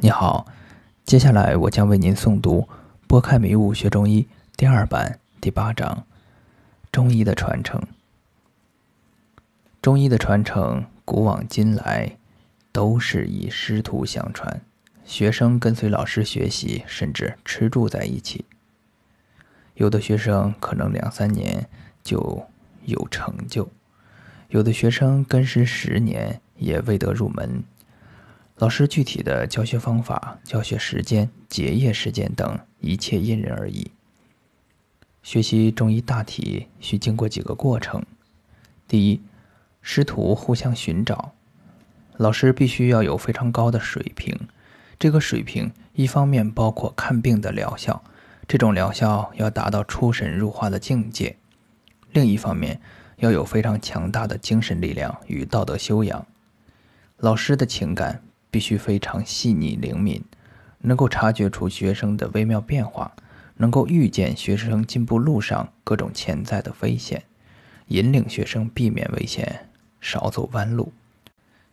你好，接下来我将为您诵读《拨开迷雾学中医》第二版第八章：中医的传承。中医的传承，古往今来都是以师徒相传，学生跟随老师学习，甚至吃住在一起。有的学生可能两三年就有成就，有的学生跟师十年也未得入门。老师具体的教学方法、教学时间、结业时间等一切因人而异。学习中医大体需经过几个过程：第一，师徒互相寻找，老师必须要有非常高的水平。这个水平一方面包括看病的疗效，这种疗效要达到出神入化的境界；另一方面要有非常强大的精神力量与道德修养。老师的情感。必须非常细腻灵敏，能够察觉出学生的微妙变化，能够预见学生进步路上各种潜在的危险，引领学生避免危险，少走弯路。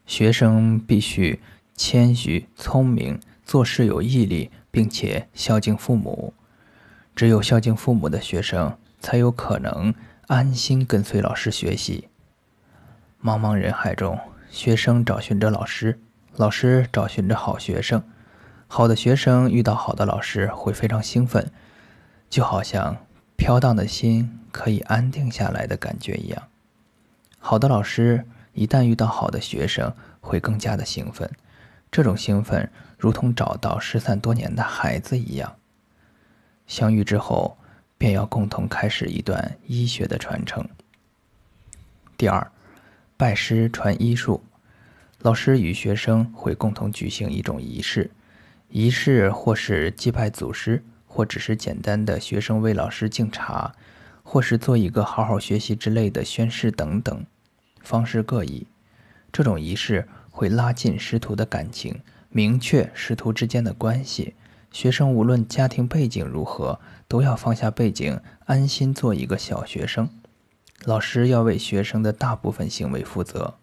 学生必须谦虚、聪明，做事有毅力，并且孝敬父母。只有孝敬父母的学生，才有可能安心跟随老师学习。茫茫人海中，学生找寻着老师。老师找寻着好学生，好的学生遇到好的老师会非常兴奋，就好像飘荡的心可以安定下来的感觉一样。好的老师一旦遇到好的学生，会更加的兴奋，这种兴奋如同找到失散多年的孩子一样。相遇之后，便要共同开始一段医学的传承。第二，拜师传医术。老师与学生会共同举行一种仪式，仪式或是祭拜祖师，或只是简单的学生为老师敬茶，或是做一个好好学习之类的宣誓等等，方式各异。这种仪式会拉近师徒的感情，明确师徒之间的关系。学生无论家庭背景如何，都要放下背景，安心做一个小学生。老师要为学生的大部分行为负责。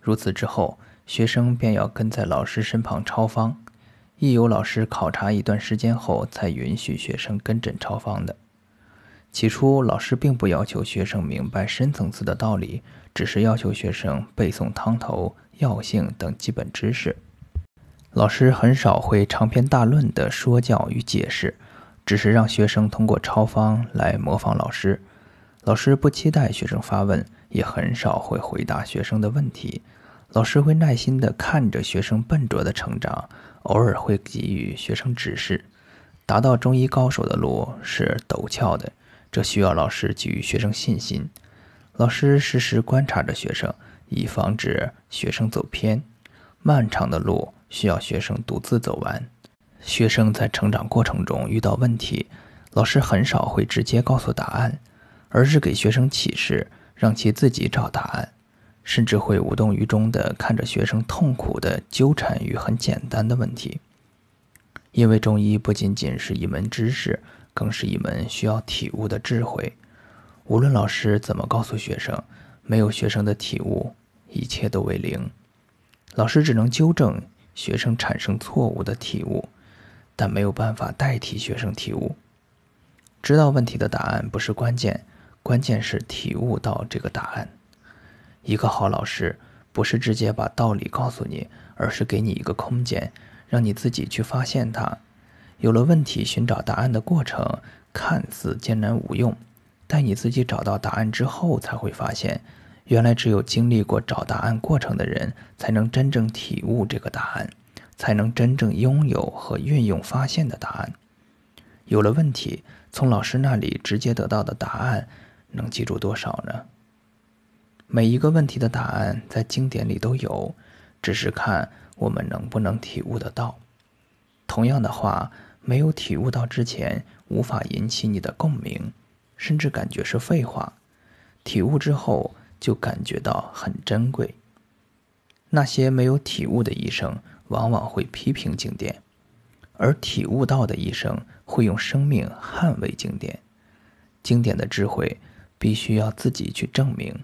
如此之后，学生便要跟在老师身旁抄方，亦有老师考察一段时间后才允许学生跟诊抄方的。起初，老师并不要求学生明白深层次的道理，只是要求学生背诵汤头、药性等基本知识。老师很少会长篇大论的说教与解释，只是让学生通过抄方来模仿老师。老师不期待学生发问。也很少会回答学生的问题，老师会耐心地看着学生笨拙的成长，偶尔会给予学生指示。达到中医高手的路是陡峭的，这需要老师给予学生信心。老师时时观察着学生，以防止学生走偏。漫长的路需要学生独自走完。学生在成长过程中遇到问题，老师很少会直接告诉答案，而是给学生启示。让其自己找答案，甚至会无动于衷地看着学生痛苦地纠缠于很简单的问题。因为中医不仅仅是一门知识，更是一门需要体悟的智慧。无论老师怎么告诉学生，没有学生的体悟，一切都为零。老师只能纠正学生产生错误的体悟，但没有办法代替学生体悟。知道问题的答案不是关键。关键是体悟到这个答案。一个好老师不是直接把道理告诉你，而是给你一个空间，让你自己去发现它。有了问题，寻找答案的过程看似艰难无用，待你自己找到答案之后，才会发现，原来只有经历过找答案过程的人，才能真正体悟这个答案，才能真正拥有和运用发现的答案。有了问题，从老师那里直接得到的答案。能记住多少呢？每一个问题的答案在经典里都有，只是看我们能不能体悟得到。同样的话，没有体悟到之前，无法引起你的共鸣，甚至感觉是废话。体悟之后，就感觉到很珍贵。那些没有体悟的医生，往往会批评经典，而体悟到的医生会用生命捍卫经典。经典的智慧。必须要自己去证明，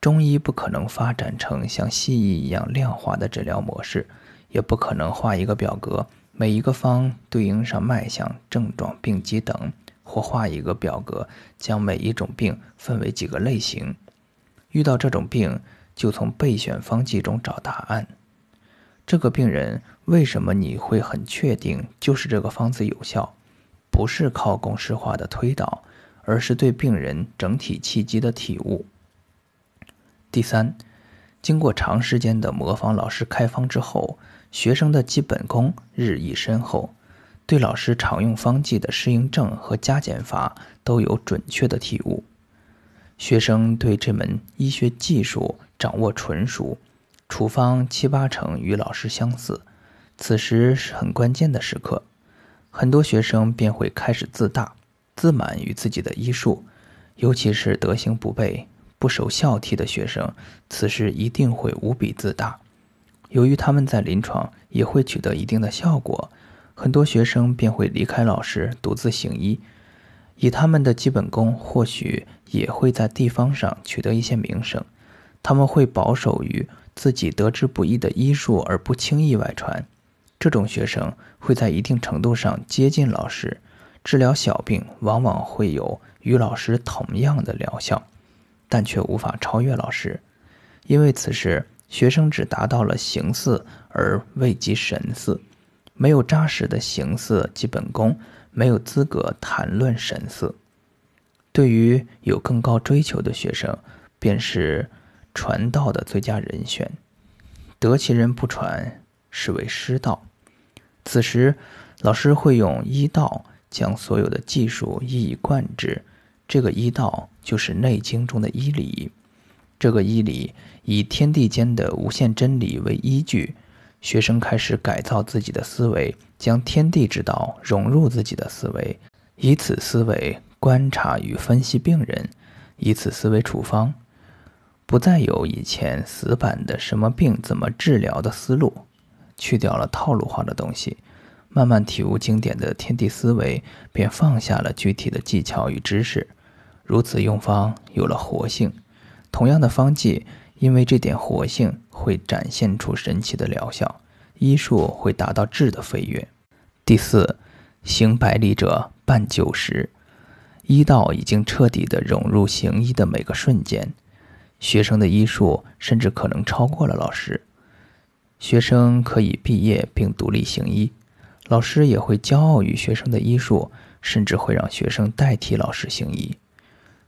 中医不可能发展成像西医一样量化的诊疗模式，也不可能画一个表格，每一个方对应上脉象、症状、病机等，或画一个表格，将每一种病分为几个类型。遇到这种病，就从备选方剂中找答案。这个病人为什么你会很确定就是这个方子有效？不是靠公式化的推导，而是对病人整体气机的体悟。第三，经过长时间的模仿老师开方之后，学生的基本功日益深厚，对老师常用方剂的适应症和加减法都有准确的体悟。学生对这门医学技术掌握纯熟，处方七八成与老师相似。此时是很关键的时刻，很多学生便会开始自大、自满于自己的医术，尤其是德行不备、不守孝悌的学生，此时一定会无比自大。由于他们在临床也会取得一定的效果，很多学生便会离开老师，独自行医。以他们的基本功，或许也会在地方上取得一些名声。他们会保守于自己得之不易的医术，而不轻易外传。这种学生会在一定程度上接近老师，治疗小病往往会有与老师同样的疗效，但却无法超越老师，因为此时学生只达到了形似而未及神似，没有扎实的形似基本功。没有资格谈论神似。对于有更高追求的学生，便是传道的最佳人选。得其人不传，是为师道。此时，老师会用医道将所有的技术一以贯之。这个医道就是《内经》中的医理。这个医理以天地间的无限真理为依据。学生开始改造自己的思维，将天地之道融入自己的思维，以此思维观察与分析病人，以此思维处方，不再有以前死板的什么病怎么治疗的思路，去掉了套路化的东西，慢慢体悟经典的天地思维，便放下了具体的技巧与知识，如此用方有了活性。同样的方剂。因为这点活性会展现出神奇的疗效，医术会达到质的飞跃。第四，行百里者半九十，医道已经彻底的融入行医的每个瞬间，学生的医术甚至可能超过了老师。学生可以毕业并独立行医，老师也会骄傲于学生的医术，甚至会让学生代替老师行医。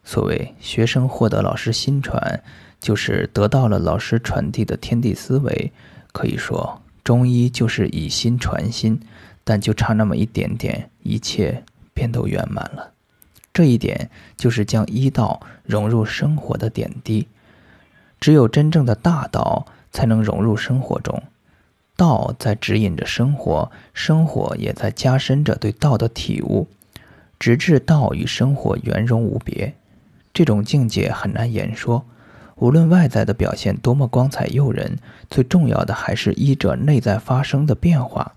所谓学生获得老师心传。就是得到了老师传递的天地思维，可以说中医就是以心传心，但就差那么一点点，一切便都圆满了。这一点就是将医道融入生活的点滴。只有真正的大道才能融入生活中，道在指引着生活，生活也在加深着对道的体悟，直至道与生活圆融无别。这种境界很难言说。无论外在的表现多么光彩诱人，最重要的还是医者内在发生的变化。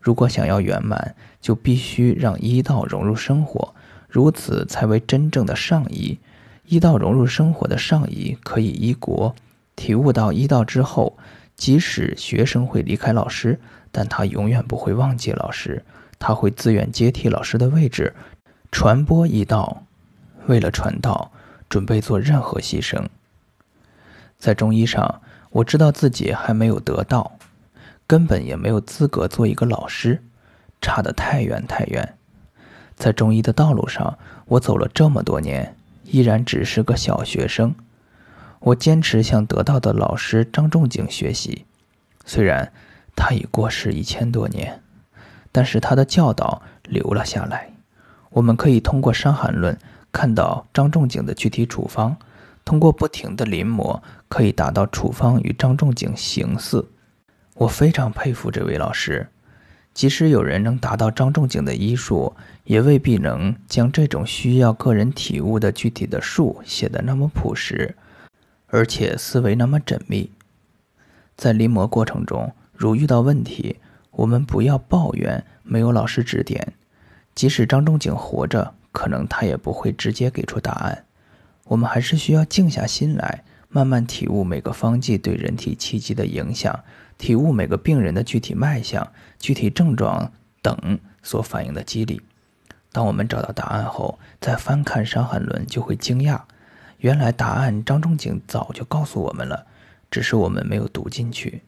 如果想要圆满，就必须让医道融入生活，如此才为真正的上医。医道融入生活的上医可以医国。体悟到医道之后，即使学生会离开老师，但他永远不会忘记老师，他会自愿接替老师的位置，传播医道。为了传道，准备做任何牺牲。在中医上，我知道自己还没有得到，根本也没有资格做一个老师，差得太远太远。在中医的道路上，我走了这么多年，依然只是个小学生。我坚持向得到的老师张仲景学习，虽然他已过世一千多年，但是他的教导留了下来。我们可以通过《伤寒论》看到张仲景的具体处方。通过不停的临摹，可以达到处方与张仲景形似。我非常佩服这位老师。即使有人能达到张仲景的医术，也未必能将这种需要个人体悟的具体的术写得那么朴实，而且思维那么缜密。在临摹过程中，如遇到问题，我们不要抱怨没有老师指点。即使张仲景活着，可能他也不会直接给出答案。我们还是需要静下心来，慢慢体悟每个方剂对人体气机的影响，体悟每个病人的具体脉象、具体症状等所反映的机理。当我们找到答案后，再翻看《伤寒论》，就会惊讶，原来答案张仲景早就告诉我们了，只是我们没有读进去。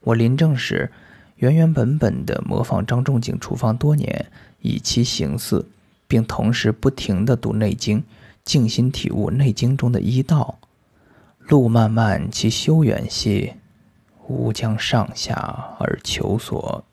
我临证时，原原本本的模仿张仲景处方多年，以其形似，并同时不停地读《内经》，静心体悟《内经》中的医道。路漫漫其修远兮，吾将上下而求索。